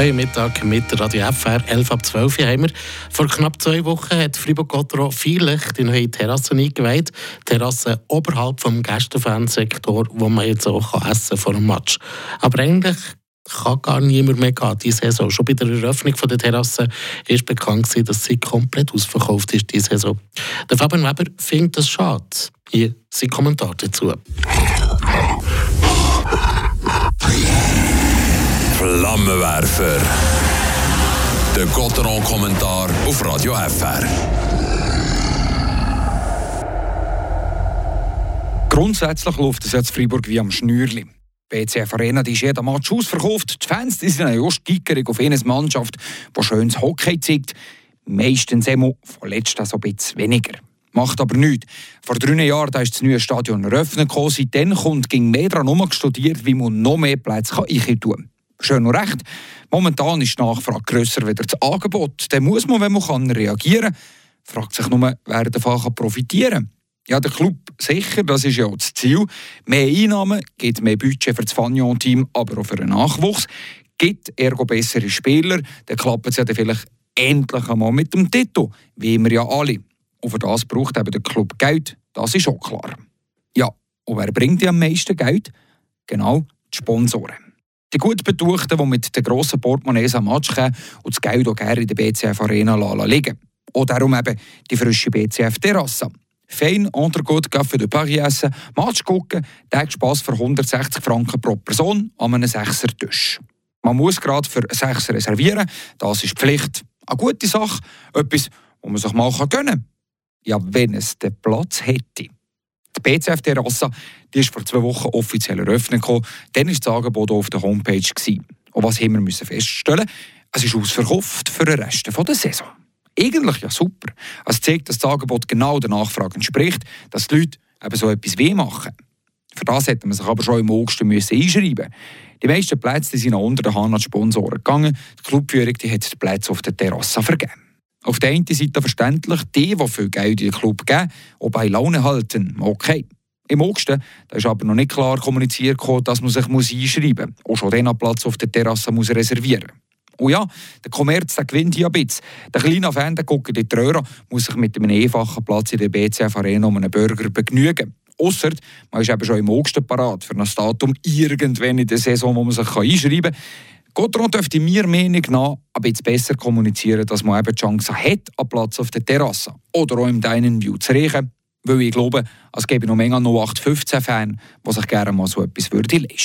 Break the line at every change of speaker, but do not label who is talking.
Heute Mittag mit Radio FR 11 ab 12 Uhr haben wir. Vor knapp zwei Wochen hat Fribourg-Gotteron vielleicht die neue Terrasse eingeweiht. Terrasse oberhalb vom Gästefansektor, wo man jetzt auch essen kann vor dem Match. Aber eigentlich kann gar niemand mehr gehen diese Saison. Schon bei der Eröffnung der Terrasse ist bekannt gewesen, dass sie komplett ausverkauft ist diese Saison. Der Fabian Weber findet das schade. Hier sein Kommentar dazu.
Flammenwerfer. Der Gotteron-Kommentar auf Radio FR.
Grundsätzlich läuft es jetzt Freiburg wie am Schnürli. BCF Arena ist jeder Match ausverkauft. Die Fans die sind ja just gickerig auf eine Mannschaft, die schönes Hockey zeigt. Meistens immer von letzter so ein bisschen weniger. Macht aber nichts. Vor drei Jahren da ist das neue Stadion eröffnet. Seitdem kommt ging mehr daran studiert, wie man noch mehr Plätze kann tun kann. Schön und recht. Momentan ist die Nachfrage grösser als das Angebot. Dann muss man, wenn man reagieren kann. Fragt sich nur, wer davon profitieren kann. Ja, der Club sicher, das ist ja auch das Ziel. Mehr Einnahmen, gibt mehr Budget für das Fagnon-Team, aber auch für den Nachwuchs. Gibt ergo bessere Spieler, dann klappt es ja dann vielleicht endlich einmal mit dem Titel, wie wir ja alle. Und für das braucht eben der Club Geld, das ist auch klar. Ja, und wer bringt ja am meisten Geld? Genau, die Sponsoren. Die gut Betuchten, die mit den grossen Portemonnaies am Match kommen und das Geld auch gerne in der BCF Arena liegen Und darum eben die frische BCF-Terrasse. Fein, Entrecote, Café de Paris essen, Match gucken, Tag Spass für 160 Franken pro Person an einem Sechser-Tisch. Man muss gerade für sechs reservieren, das ist Pflicht. Eine gute Sache, etwas, was man sich mal gönnen kann. Ja, wenn es den Platz hätte. Die BCF-Terrasse ist vor zwei Wochen offiziell eröffnet. Dann war das Angebot auf der Homepage. Und was haben wir feststellen Es ist ausverkauft für den Rest der Saison. Eigentlich ja super. Es zeigt, dass das Angebot genau der Nachfrage entspricht, dass die Leute eben so etwas weh machen. Für das hätte man sich aber schon im August einschreiben Die meisten Plätze sind unter der Hand an die Sponsoren gegangen. Die Clubführung die hat die Plätze auf der Terrasse vergeben. Auf der einen Seite verständlich, die, die viel Geld in den Club geben, auch bei Laune halten, okay. Im August da ist aber noch nicht klar kommuniziert, dass man sich einschreiben muss. Auch schon den Platz auf der Terrasse muss reservieren Und ja, der Kommerz der gewinnt hier ein bisschen. Der kleine Fan, der guckt in die Röhre, muss sich mit einem einfachen Platz in der BCF Arena um einen Burger begnügen. Ausser, man ist eben schon im August parat für ein Datum irgendwann in der Saison, wo man sich einschreiben kann. Gotron dürfte mir Meinung nach ein bisschen besser kommunizieren, dass man eben die Chance hat, einen Platz auf der Terrasse oder auch im Dining View zu riechen. Weil ich glaube, es gäbe noch Menge 0815-Fans, die sich gerne mal so etwas würde leisten